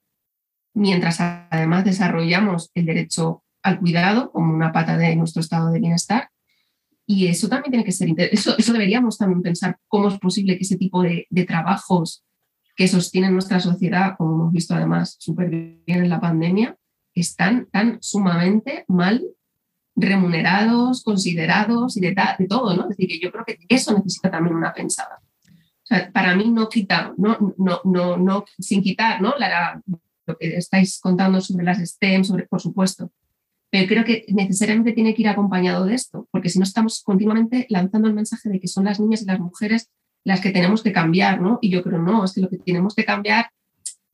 mientras además desarrollamos el derecho al cuidado como una pata de nuestro estado de bienestar. Y eso también tiene que ser, eso, eso deberíamos también pensar cómo es posible que ese tipo de, de trabajos que sostienen nuestra sociedad, como hemos visto además súper bien en la pandemia, están tan sumamente mal remunerados, considerados y de, de, todo, ¿no? Es decir, que yo creo que eso necesita también una pensada. O sea, para mí no quitar, no, no, no, no sin quitar, ¿no? La, lo que estáis contando sobre las STEM, sobre, por supuesto, pero creo que necesariamente tiene que ir acompañado de esto, porque si no estamos continuamente lanzando el mensaje de que son las niñas y las mujeres las que tenemos que cambiar, ¿no? Y yo creo, no, es que lo que tenemos que cambiar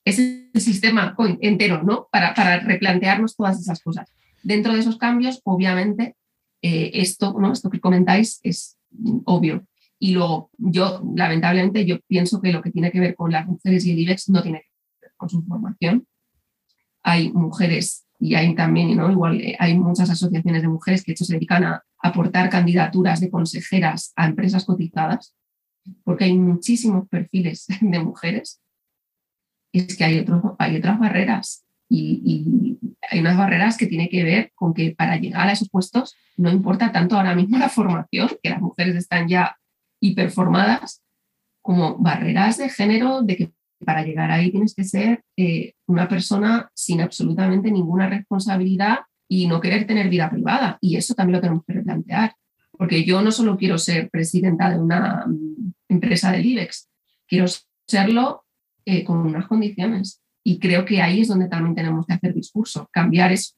es el sistema entero, ¿no? Para, replantearnos todas esas cosas. Dentro de esos cambios, obviamente, eh, esto, ¿no? esto que comentáis es obvio. Y luego, yo, lamentablemente, yo pienso que lo que tiene que ver con las mujeres y el IBEX no tiene que ver con su formación. Hay mujeres y hay también, igual eh, hay muchas asociaciones de mujeres que de hecho se dedican a aportar candidaturas de consejeras a empresas cotizadas, porque hay muchísimos perfiles de mujeres. Es que hay, hay otras barreras y, hay unas barreras que tienen que ver con que para llegar a esos puestos no importa tanto ahora mismo la formación, que las mujeres están ya hiperformadas, como barreras de género, de que para llegar ahí tienes que ser eh, una persona sin absolutamente ninguna responsabilidad y no querer tener vida privada. Y eso también lo tenemos que replantear, porque yo no solo quiero ser presidenta de una mm, empresa del IBEX, quiero serlo eh, con unas condiciones. Y creo que ahí es donde también tenemos que hacer discurso, cambiar eso.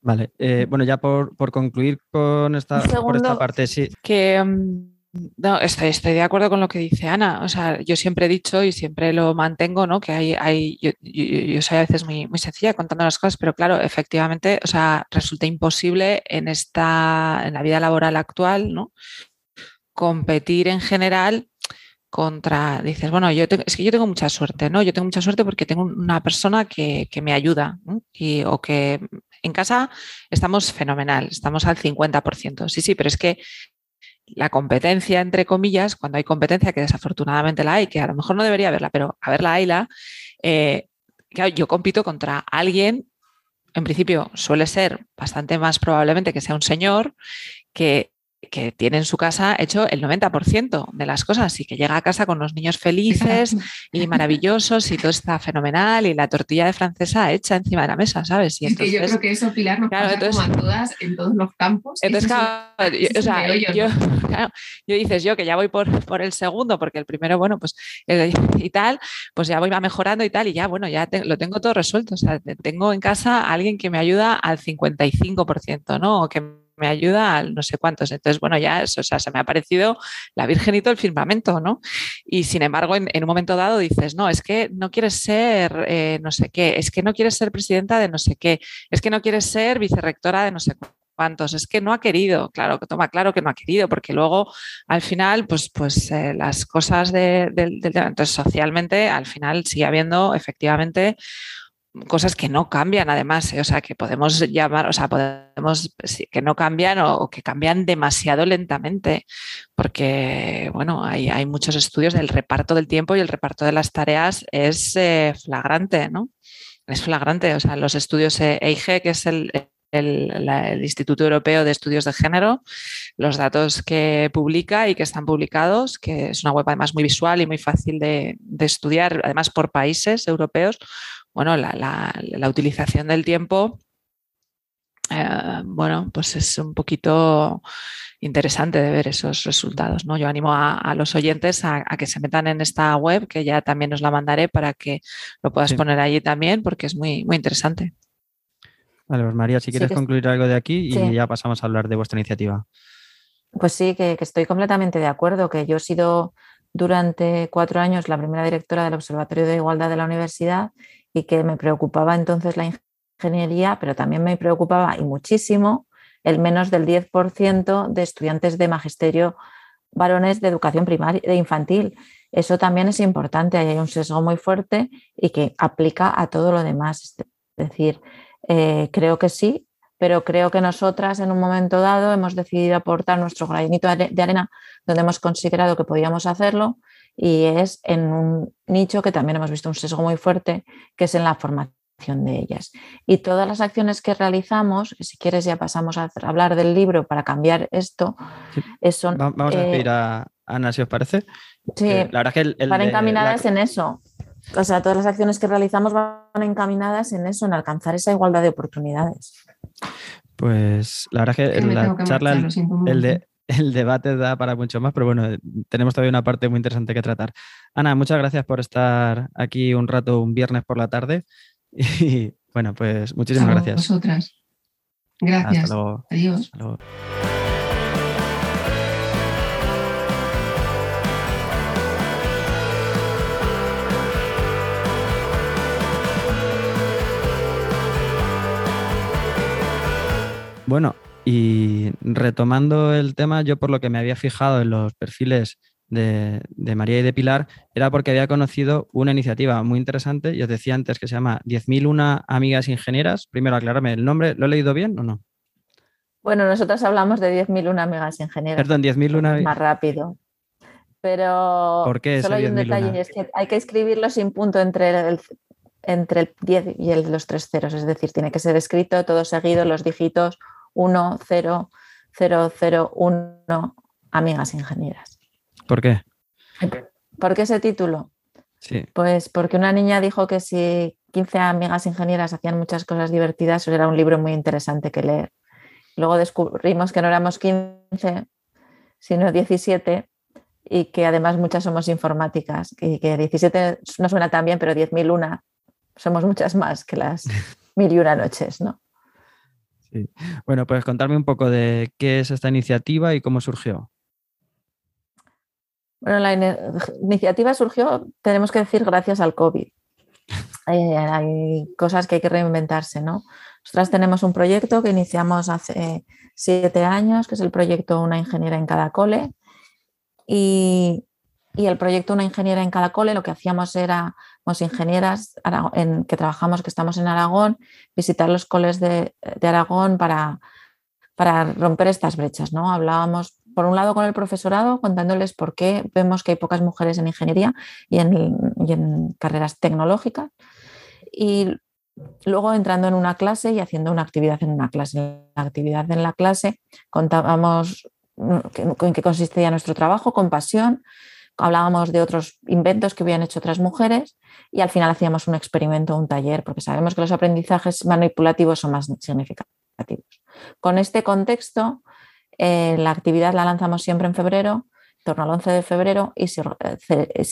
Vale, eh, bueno, ya por, concluir con esta, por esta parte, sí. Que mm, no, estoy, estoy, de acuerdo con lo que dice Ana. O sea, yo siempre he dicho y siempre lo mantengo, ¿no? Que hay, hay yo, soy a veces muy, muy sencilla contando las cosas, pero claro, efectivamente, o sea, resulta imposible en esta, en la vida laboral actual, ¿no? Competir en general contra, dices, bueno, yo es que yo tengo mucha suerte, ¿no? Yo tengo mucha suerte porque tengo una persona que, me ayuda y, o que en casa estamos fenomenal, estamos al 50%. Sí, sí, pero es que la competencia, entre comillas, cuando hay competencia, que desafortunadamente la hay, que a lo mejor no debería haberla, pero a verla hayla, eh, yo compito contra alguien, en principio suele ser bastante más probablemente que sea un señor, que que tiene en su casa hecho el 90% de las cosas y que llega a casa con los niños felices y maravillosos y todo está fenomenal y la tortilla de francesa hecha encima de la mesa, ¿sabes? Y es que yo creo que eso, Pilar, nos pasa como a todas en todos los campos. Entonces, claro, yo, o sea, yo, dices yo que ya voy por, por el segundo, porque el primero, bueno, pues eh, y tal, pues ya voy mejorando y tal, y ya, bueno, ya lo tengo todo resuelto. O sea, tengo en casa a alguien que me ayuda al 55%, ¿no? O que me ayuda al no sé cuántos. Entonces, bueno, ya eso, o sea, se me ha parecido la virgenito el firmamento, ¿no? Y sin embargo, en, un momento dado dices, no, es que no quieres ser eh, no sé qué, es que no quieres ser presidenta de no sé qué, es que no quieres ser vicerrectora de no sé cuántos, es que no ha querido, claro, que toma claro que no ha querido, porque luego al final, pues, pues eh, las cosas del de, entonces socialmente, al final sigue habiendo efectivamente cosas que no cambian además, ¿eh? o sea, que podemos llamar, o sea, podemos, que no cambian o, que cambian demasiado lentamente, porque, bueno, hay, hay, muchos estudios del reparto del tiempo y el reparto de las tareas es eh, flagrante, ¿no? Es flagrante, o sea, los estudios EIG, que es el, el, Instituto Europeo de Estudios de Género, los datos que publica y que están publicados, que es una web además muy visual y muy fácil de, de estudiar, además por países europeos, bueno, la, utilización del tiempo eh, bueno, pues es un poquito interesante de ver esos resultados. ¿no? Yo animo a, los oyentes a, que se metan en esta web, que ya también os la mandaré para que lo puedas poner allí también, porque es muy, muy interesante. Vale, pues María, si quieres concluir algo de aquí y ya pasamos a hablar de vuestra iniciativa. Pues sí, que, estoy completamente de acuerdo, que yo he sido durante cuatro años la primera directora del Observatorio de Igualdad de la universidad y que me preocupaba entonces la ingeniería, pero también me preocupaba y muchísimo el menos del 10% de estudiantes de magisterio varones de educación primaria, de infantil. Eso también es importante, hay un sesgo muy fuerte y que aplica a todo lo demás. Es decir, eh, creo que sí, pero creo que nosotras en un momento dado hemos decidido aportar nuestro granito de arena donde hemos considerado que podíamos hacerlo y es en un nicho que también hemos visto un sesgo muy fuerte, que es en la formación de ellas. Y todas las acciones que realizamos, si quieres ya pasamos a hablar del libro para cambiar esto, son... Vamos a pedir a Ana, si os parece. Sí, la verdad que el, van encaminadas en eso. O sea, todas las acciones que realizamos van encaminadas en eso, en alcanzar esa igualdad de oportunidades. Pues la verdad que la charla, el, el debate da para mucho más, pero bueno, tenemos todavía una parte muy interesante que tratar. Ana, muchas gracias por estar aquí un rato, un viernes por la tarde. Y bueno, pues muchísimas gracias. Vosotras. Gracias. Adiós. Bueno, y retomando el tema, yo por lo que me había fijado en los perfiles de, María y de Pilar era porque había conocido una iniciativa muy interesante, y os decía antes que se llama 10.001 Amigas Ingenieras. Primero, aclararme el nombre, ¿lo he leído bien o no? Bueno, nosotros hablamos de 10.001 Amigas Ingenieras. Perdón, 10.001. Más rápido. Pero ¿Por qué solo hay un detalle, es que hay que escribirlo sin punto entre el, entre el 10 y el, los tres ceros, es decir, tiene que ser escrito todo seguido, los dígitos 1, 0, 0, 0, 1, Amigas Ingenieras. ¿Por qué? ¿Por qué ese título? Sí. Pues porque una niña dijo que si 15 amigas ingenieras hacían muchas cosas divertidas, era un libro muy interesante que leer. Luego descubrimos que no éramos 15, sino 17 y que además muchas somos informáticas y que 17 no suena tan bien, pero 10.001 somos muchas más que las mil y una noches, ¿no? Sí. Bueno, pues contarme un poco de qué es esta iniciativa y cómo surgió. Bueno, la iniciativa surgió, tenemos que decir, gracias al COVID. Eh, hay cosas que hay que reinventarse, ¿no? Nosotras tenemos un proyecto que iniciamos hace siete años, que es el proyecto Una ingeniera en cada cole. Y, el proyecto Una ingeniera en cada cole, lo que hacíamos era, los ingenieras en, que trabajamos, que estamos en Aragón, visitar los coles de, Aragón para, para romper estas brechas, ¿no? Hablábamos por un lado con el profesorado, contándoles por qué vemos que hay pocas mujeres en ingeniería y en, carreras tecnológicas. Y luego entrando en una clase y haciendo una actividad en una clase. La actividad en la clase contábamos en qué consistía nuestro trabajo, con pasión, hablábamos de otros inventos que habían hecho otras mujeres y al final hacíamos un experimento, un taller, porque sabemos que los aprendizajes manipulativos son más significativos. Con este contexto, eh, la actividad la lanzamos siempre en febrero, en torno al 11 de febrero, y eh,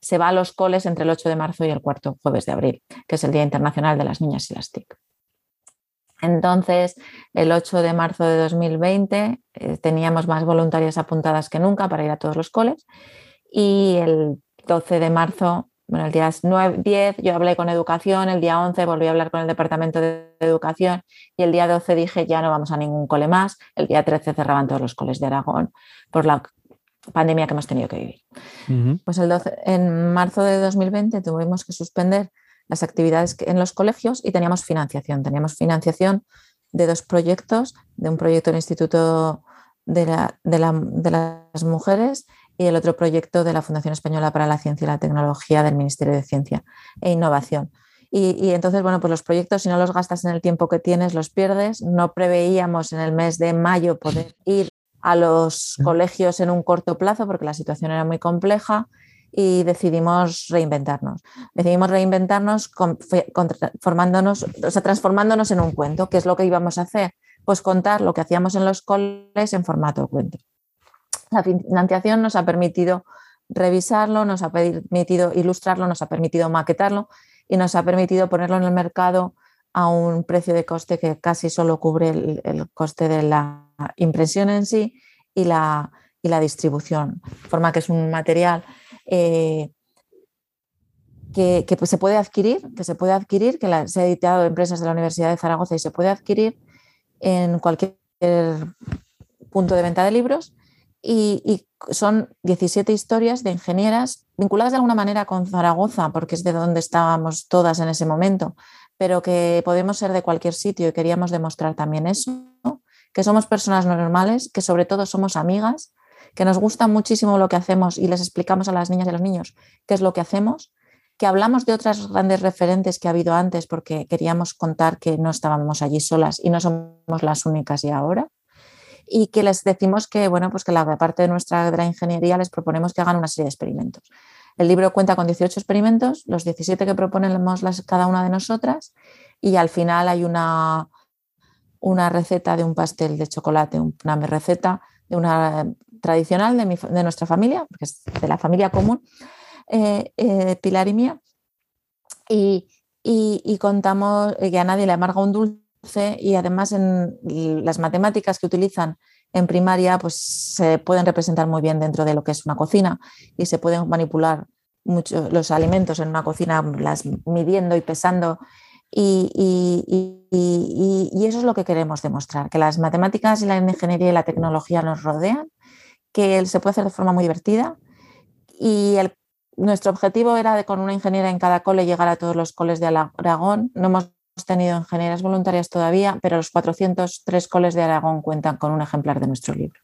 se, va a los coles entre el 8 de marzo y el cuarto jueves de abril, que es el Día Internacional de las Niñas y las TIC. Entonces, el 8 de marzo de 2020 eh, teníamos más voluntarias apuntadas que nunca para ir a todos los coles. Y el 12 de marzo bueno, el día 9, 10 yo hablé con educación, el día 11 volví a hablar con el departamento de educación y el día 12 dije ya no vamos a ningún cole más, el día 13 cerraban todos los coles de Aragón por la pandemia que hemos tenido que vivir. Pues el 12, en marzo de 2020 tuvimos que suspender las actividades en los colegios y teníamos financiación. Teníamos financiación de dos proyectos, de un proyecto del Instituto de, de las Mujeres y el otro proyecto de la Fundación Española para la Ciencia y la Tecnología del Ministerio de Ciencia e Innovación. Y, entonces, bueno, pues los proyectos, si no los gastas en el tiempo que tienes, los pierdes. No preveíamos en el mes de mayo poder ir a los colegios en un corto plazo porque la situación era muy compleja y decidimos reinventarnos. Decidimos reinventarnos formándonos, o transformándonos en un cuento. ¿Qué es lo que íbamos a hacer? Pues contar lo que hacíamos en los coles en formato cuento. La financiación nos ha permitido revisarlo, nos ha permitido ilustrarlo, nos ha permitido maquetarlo y nos ha permitido ponerlo en el mercado a un precio de coste que casi solo cubre el, coste de la impresión en sí y la, y la distribución. De forma que es un material eh, que, pues, se puede adquirir, que se puede adquirir, que se ha editado empresas de la Universidad de Zaragoza y se puede adquirir en cualquier punto de venta de libros. Y, son 17 historias de ingenieras vinculadas de alguna manera con Zaragoza, porque es de donde estábamos todas en ese momento, pero que podemos ser de cualquier sitio y queríamos demostrar también eso, que somos personas normales, que sobre todo somos amigas, que nos gusta muchísimo lo que hacemos y les explicamos a las niñas y a los niños qué es lo que hacemos, que hablamos de otras grandes referentes que ha habido antes porque queríamos contar que no estábamos allí solas y no somos las únicas y ahora. Y que les decimos que, bueno, pues que la parte de nuestra de ingeniería les proponemos que hagan una serie de experimentos. El libro cuenta con 18 experimentos, los 17 que proponemos las, cada una de nosotras, y al final hay una, una receta de un pastel de chocolate, una receta de una tradicional de, nuestra familia, porque es de la familia común, eh, eh, Pilar y mía, y, contamos que a nadie le amarga un dulce y además en las matemáticas que utilizan en primaria pues se pueden representar muy bien dentro de lo que es una cocina y se pueden manipular mucho los alimentos en una cocina, las midiendo y pesando y, eso es lo que queremos demostrar, que las matemáticas y la ingeniería y la tecnología nos rodean que se puede hacer de forma muy divertida y nuestro objetivo era de con una ingeniera en cada cole llegar a todos los coles de Aragón. No hemos tenido ingenieras voluntarias todavía, pero los 403 coles de Aragón cuentan con un ejemplar de nuestro libro.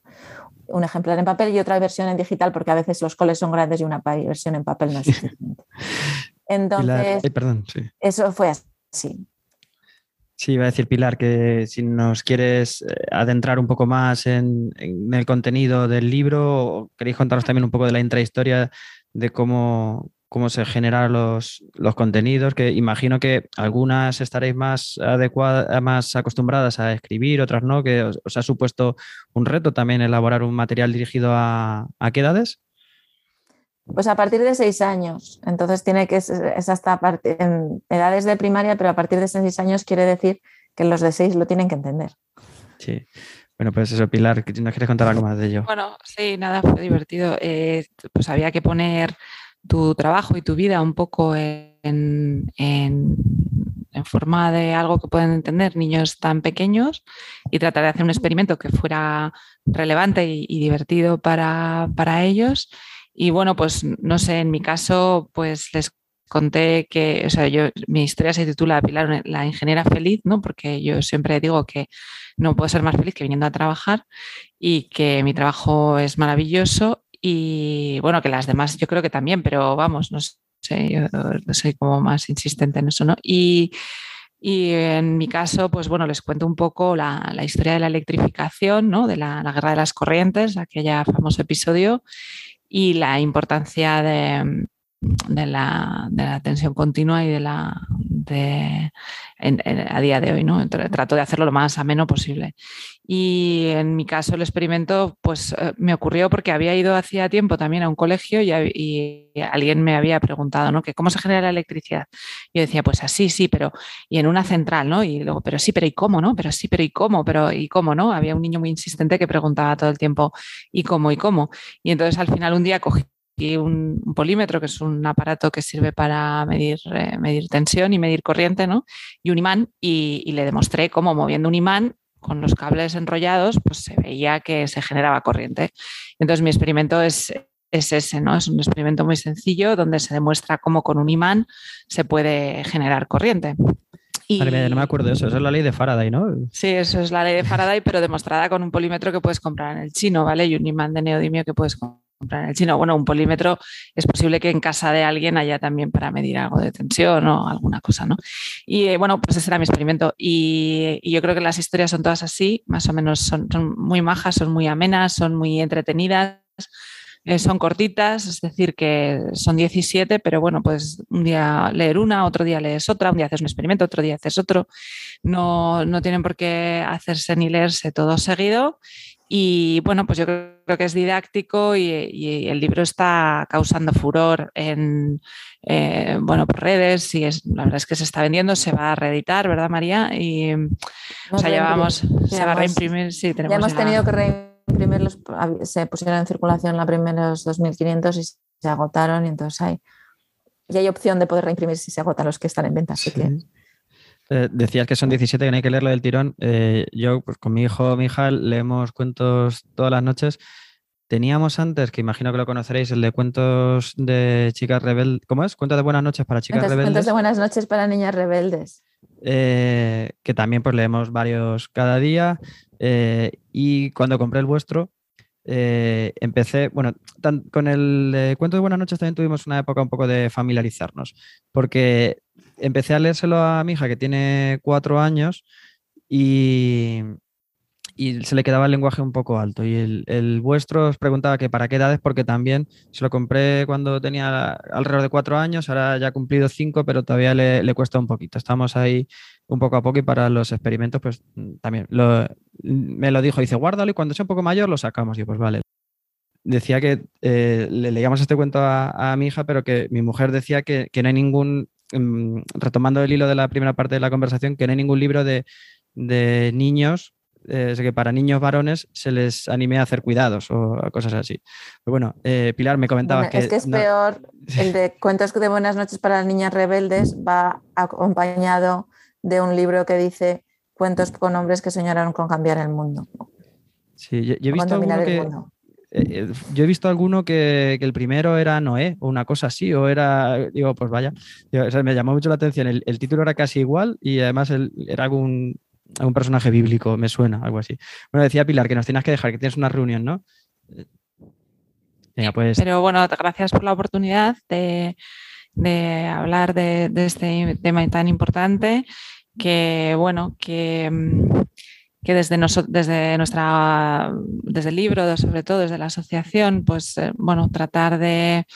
Un ejemplar en papel y otra versión en digital, porque a veces los coles son grandes y una versión en papel no es suficiente. Entonces, eso fue así. Sí, iba a decir Pilar que si nos quieres eh, adentrar un poco más en, el contenido del libro, queréis contarnos también un poco de la intrahistoria de cómo, cómo se generan los, los contenidos, que imagino que algunas estaréis más adecuadas, más acostumbradas a escribir, otras no, que os, ha supuesto un reto también elaborar un material dirigido a, a qué edades. Pues a partir de seis años. Entonces tiene que ser es hasta en edades de primaria, pero a partir de seis años quiere decir que los de seis lo tienen que entender. Sí. Bueno, pues eso, Pilar, ¿nos quieres contar algo más de ello? Bueno, sí, nada, fue divertido. Eh, pues había que poner tu trabajo y tu vida un poco en, en, forma de algo que pueden entender niños tan pequeños y tratar de hacer un experimento que fuera relevante y, y divertido para, para ellos y bueno, pues no sé, en mi caso, pues les conté que, o sea, yo, mi historia se titula Pilar, la ingeniera feliz, ¿no? Porque yo siempre digo que no puedo ser más feliz que viniendo a trabajar y que mi trabajo es maravilloso y bueno, que las demás yo creo que también, pero vamos, no sé, yo soy como más insistente en eso, ¿no? Y, y en mi caso, pues bueno, les cuento un poco la, la historia de la electrificación, ¿no? De la, guerra de las corrientes, aquella famoso episodio y la importancia de, de la, de la, tensión continua y de la a día de hoy, ¿no? Trato de hacerlo lo más ameno posible. Y en mi caso el experimento pues eh, me ocurrió porque había ido hacía tiempo también a un colegio y, y, alguien me había preguntado, ¿no? Que cómo se genera la electricidad. Yo decía, pues así, sí, pero y en una central, ¿no? Y luego, pero sí, pero ¿y cómo, no? Pero sí, pero ¿y cómo? Pero ¿y cómo, no? Había un niño muy insistente que preguntaba todo el tiempo, ¿y cómo, y cómo? Y entonces al final un día cogí un, polímetro, que es un aparato que sirve para medir, eh, medir tensión y medir corriente, ¿no? Y un imán, y, le demostré cómo moviendo un imán con los cables enrollados, pues se veía que se generaba corriente. Entonces mi experimento es, es ese, ¿no? Es un experimento muy sencillo donde se demuestra cómo con un imán se puede generar corriente. Y... no me acuerdo de eso, eso es la ley de Faraday, ¿no? Sí, eso es la ley de Faraday, pero demostrada con un polímetro que puedes comprar en el chino, ¿vale? Y un imán de neodimio que puedes comprar en el chino. Bueno, un polímetro es posible que en casa de alguien haya también para medir algo de tensión o alguna cosa, ¿no? Y eh, bueno, pues ese era mi experimento. Y, yo creo que las historias son todas así, más o menos son, muy majas, son muy amenas, son muy entretenidas Eh, son cortitas, es decir, que son 17, pero bueno, pues un día leer una, otro día lees otra, un día haces un experimento, otro día haces otro. No, no tienen por qué hacerse ni leerse todo seguido. Y bueno, pues yo creo que es didáctico y, el libro está causando furor en eh, bueno, por redes y es, la verdad es que se está vendiendo, se va a reeditar, ¿verdad, María? Y o sea, llevamos, se va a reimprimir, sí, tenemos. Ya hemos tenido que reimprimirlos, se pusieron en circulación la primeros 2.500 y se agotaron y entonces hay, y hay opción de poder reimprimir si se agotan los que están en venta, así que eh, decías que son 17, que no hay que leerlo del tirón. Eh, yo, pues con mi hijo mi hija, leemos cuentos todas las noches. Teníamos antes, que imagino que lo conoceréis, el de cuentos de chicas rebeldes. ¿Cómo es? Cuentos de buenas noches para chicas rebeldes. Cuentos de buenas noches para niñas rebeldes. Eh, que también pues leemos varios cada día. Y cuando compré el vuestro, empecé, bueno, con el cuento de buenas noches también tuvimos una época un poco de familiarizarnos, porque empecé a leérselo a mi hija que tiene cuatro años y, y se le quedaba el lenguaje un poco alto. Y el, vuestro os preguntaba que para qué edades, porque también se lo compré cuando tenía alrededor de cuatro años, ahora ya ha cumplido cinco, pero todavía le, cuesta un poquito. Estamos ahí un poco a poco y para los experimentos, pues también me lo dijo, dice, guárdalo y cuando sea un poco mayor lo sacamos. Y pues vale. Decía que eh, le leíamos este cuento a, mi hija, pero que mi mujer decía que, que no hay ningún Em, retomando el hilo de la primera parte de la conversación, que no hay ningún libro de, niños, eh, que para niños varones se les anime a hacer cuidados o cosas así. Pero bueno, eh, Pilar, me comentabas que... Es que es peor, el de cuentos de buenas noches para las niñas rebeldes va acompañado de un libro que dice cuentos con hombres que soñaron con cambiar el mundo. Sí, yo, he visto que, eh, yo he visto alguno que, el primero era Noé o una cosa así, o era, digo, pues vaya, me llamó mucho la atención, el, título era casi igual y además era algún, algún personaje bíblico, me suena, algo así. Bueno, decía Pilar que nos tienes que dejar, que tienes una reunión, ¿no? pues... Pero bueno, gracias por la oportunidad de, hablar de, de, este tema tan importante que, bueno, que mm, que desde, desde nuestra desde el libro, sobre todo desde la asociación, pues eh, bueno, tratar de,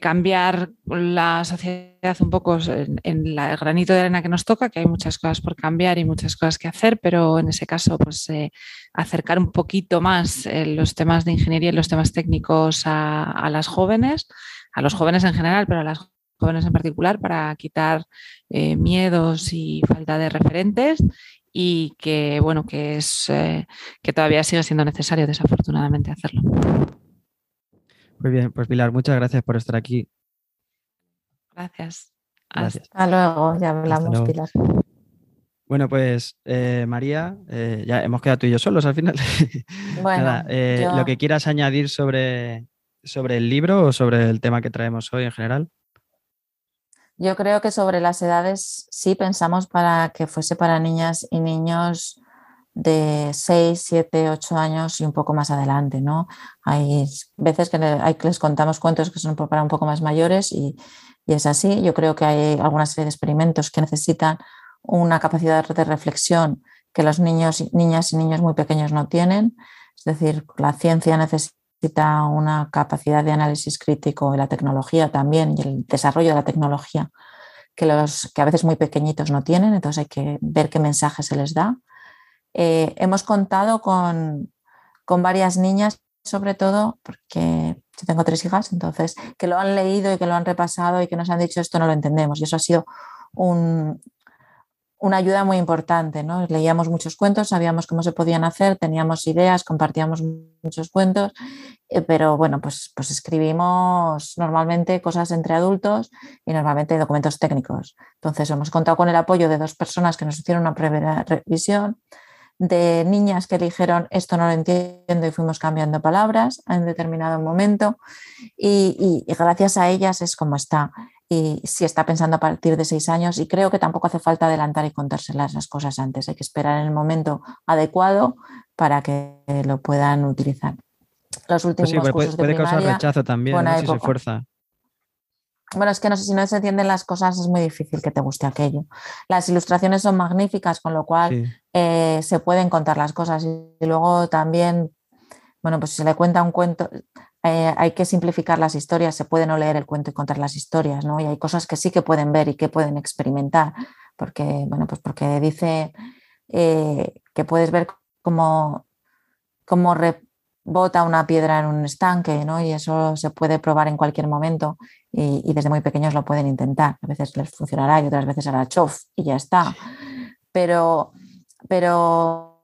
cambiar la sociedad un poco en, el granito de arena que nos toca, que hay muchas cosas por cambiar y muchas cosas que hacer, pero en ese caso, pues eh, acercar un poquito más eh, los temas de ingeniería y los temas técnicos a, las jóvenes, a los jóvenes en general, pero a las jóvenes en particular, para quitar miedos y falta de referentes y que bueno, que es eh, que todavía sigue siendo necesario desafortunadamente hacerlo. Muy bien, pues Pilar, muchas gracias por estar aquí. Gracias. Hasta luego, ya hablamos, Pilar. Bueno, pues eh, María, eh, ya hemos quedado tú y yo solos al final. Bueno, lo que quieras añadir sobre, sobre el libro o sobre el tema que traemos hoy en general. Yo creo que sobre las edades sí pensamos para que fuese para niñas y niños de 6, 7, 8 años y un poco más adelante, ¿no? Hay veces que, les contamos cuentos que son para un poco más mayores y, y, es así. Yo creo que hay alguna serie de experimentos que necesitan una capacidad de reflexión que los niños, niñas y niños muy pequeños no tienen. Es decir, la ciencia necesita necesita una capacidad de análisis crítico y la tecnología también y el desarrollo de la tecnología que, los, que a veces muy pequeñitos no tienen, entonces hay que ver qué mensaje se les da. Eh, hemos contado con, con varias niñas, sobre todo porque yo tengo tres hijas, entonces que lo han leído y que lo han repasado y que nos han dicho esto no lo entendemos. Y eso ha sido un, una ayuda muy importante. ¿no? Leíamos muchos cuentos, sabíamos cómo se podían hacer, teníamos ideas, compartíamos muchos cuentos, eh, pero bueno, pues, pues escribimos normalmente cosas entre adultos y normalmente documentos técnicos. Entonces hemos contado con el apoyo de dos personas que nos hicieron una primera revisión, de niñas que dijeron esto no lo entiendo y fuimos cambiando palabras en determinado momento y, y gracias a ellas es como está y si está pensando a partir de seis años y creo que tampoco hace falta adelantar y contárselas las cosas antes, hay que esperar en el momento adecuado para que lo puedan utilizar. Los últimos pues sí, puede, puede causar rechazo también si se fuerza. Bueno, es que no sé si no se entienden las cosas, es muy difícil que te guste aquello. Las ilustraciones son magníficas, con lo cual eh, se pueden contar las cosas. Y luego también, bueno, pues si se le cuenta un cuento, eh, hay que simplificar las historias, se puede no leer el cuento y contar las historias, ¿no? Y hay cosas que sí que pueden ver y que pueden experimentar, porque, bueno, pues porque dice eh, que puedes ver cómo, cómo rebota una piedra en un estanque, ¿no? Y eso se puede probar en cualquier momento y, y desde muy pequeños lo pueden intentar. A veces les funcionará y otras veces hará chof y ya está. Pero, pero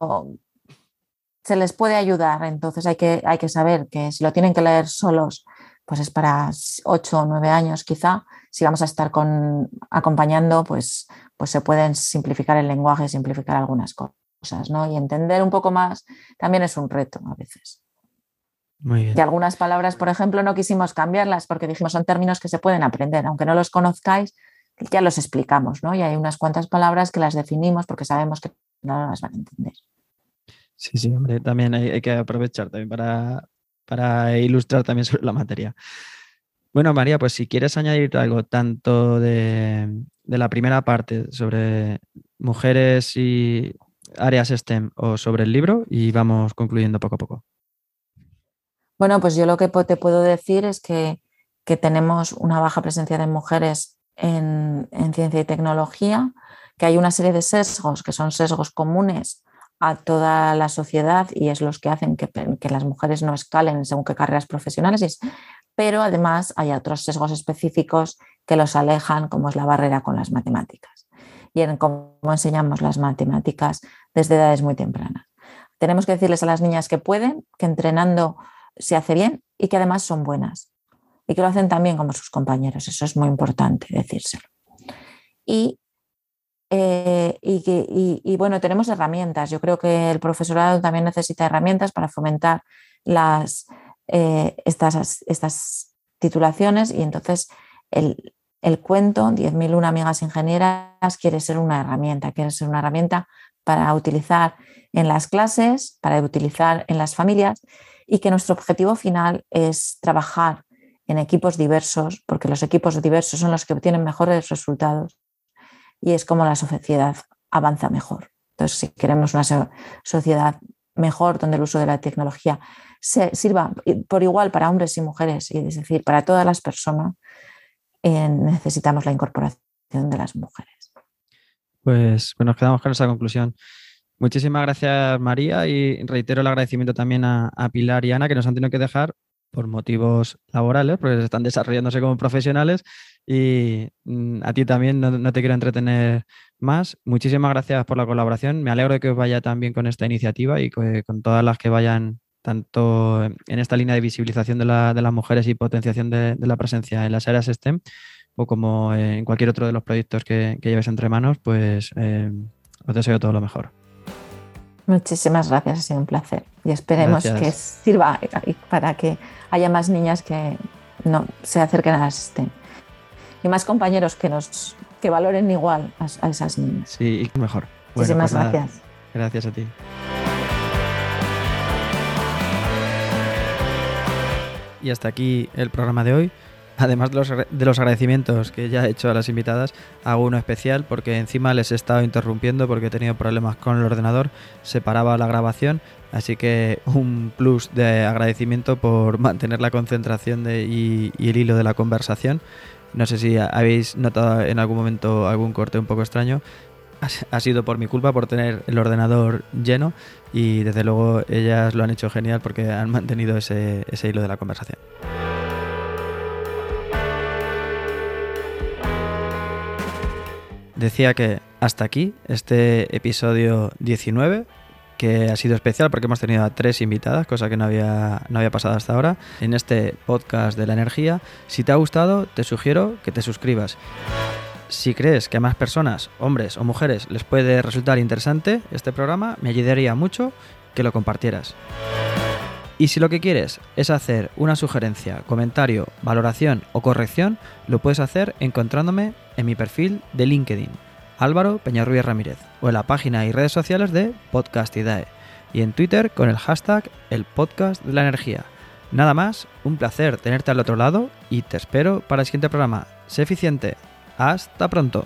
se les puede ayudar. Entonces hay que, hay que saber que si lo tienen que leer solos, pues es para 8 o 9 años quizá. Si vamos a estar con, acompañando, pues, pues se pueden simplificar el lenguaje, simplificar algunas cosas, ¿no? Y entender un poco más también es un reto a veces. Y algunas palabras, por ejemplo, no quisimos cambiarlas porque dijimos son términos que se pueden aprender, aunque no los conozcáis, ya los explicamos, ¿no? Y hay unas cuantas palabras que las definimos porque sabemos que no las van a entender. Sí, sí, hombre, también hay, que aprovechar también para, para, ilustrar también sobre la materia. Bueno, María, pues si quieres añadir algo tanto de, la primera parte sobre mujeres y áreas STEM o sobre el libro y vamos concluyendo poco a poco. Bueno, pues yo lo que te puedo decir es que, tenemos una baja presencia de mujeres en, en, ciencia y tecnología, que hay una serie de sesgos que son sesgos comunes a toda la sociedad y es los que hacen que, las mujeres no escalen según qué carreras profesionales, pero además hay otros sesgos específicos que los alejan, como es la barrera con las matemáticas y en cómo enseñamos las matemáticas desde edades muy tempranas. Tenemos que decirles a las niñas que pueden, que entrenando se hace bien y que además son buenas y que lo hacen también como sus compañeros. Eso es muy importante decírselo. Y eh, y, bueno, tenemos herramientas. Yo creo que el profesorado también necesita herramientas para fomentar las, eh, estas, estas, titulaciones y entonces el, el cuento 10.001 amigas ingenieras quiere ser una herramienta, quiere ser una herramienta para utilizar en las clases, para utilizar en las familias y que nuestro objetivo final es trabajar en equipos diversos, porque los equipos diversos son los que obtienen mejores resultados y es como la sociedad avanza mejor. Entonces, si queremos una sociedad mejor donde el uso de la tecnología se sirva por igual para hombres y mujeres, y es decir, para todas las personas, eh, necesitamos la incorporación de las mujeres. Pues, pues nos quedamos con esa conclusión. Muchísimas gracias, María, y reitero el agradecimiento también a, a Pilar y Ana que nos han tenido que dejar por motivos laborales, porque están desarrollándose como profesionales. Y mm, a ti también no, te quiero entretener más. Muchísimas gracias por la colaboración. Me alegro de que os vaya tan bien con esta iniciativa y con todas las que vayan tanto en esta línea de visibilización de, las mujeres y potenciación de, la presencia en las áreas STEM, o como en cualquier otro de los proyectos que, que lleves entre manos, pues eh, os deseo todo lo mejor. Muchísimas gracias, ha sido un placer. Y esperemos que sirva para que haya más niñas que no se acerquen a las STEM. Y más compañeros que nos que valoren igual a, esas niñas. Sí, y mejor. Muchísimas pues gracias. Gracias a ti. Y hasta aquí el programa de hoy. Además de los, de los, agradecimientos que ya he hecho a las invitadas, hago uno especial porque encima les he estado interrumpiendo porque he tenido problemas con el ordenador, se paraba la grabación, así que un plus de agradecimiento por mantener la concentración de, y, el hilo de la conversación. No sé si habéis notado en algún momento algún corte un poco extraño. Ha sido por mi culpa, por tener el ordenador lleno y desde luego ellas lo han hecho genial porque han mantenido ese, ese hilo de la conversación. Decía que hasta aquí este episodio 19 que ha sido especial porque hemos tenido a tres invitadas, cosa que no había, no había pasado hasta ahora, en este podcast de la energía. Si te ha gustado, te sugiero que te suscribas. Si crees que a más personas, hombres o mujeres, les puede resultar interesante este programa, me ayudaría mucho que lo compartieras. Y si lo que quieres es hacer una sugerencia, comentario, valoración o corrección, lo puedes hacer encontrándome en mi perfil de LinkedIn, Álvaro Peñarruiz Ramírez, o en la página y redes sociales de Podcastidae, y en Twitter con el hashtag El Podcast de la Energía. Nada más, un placer tenerte al otro lado y te espero para el siguiente programa. Sé eficiente. Hasta pronto.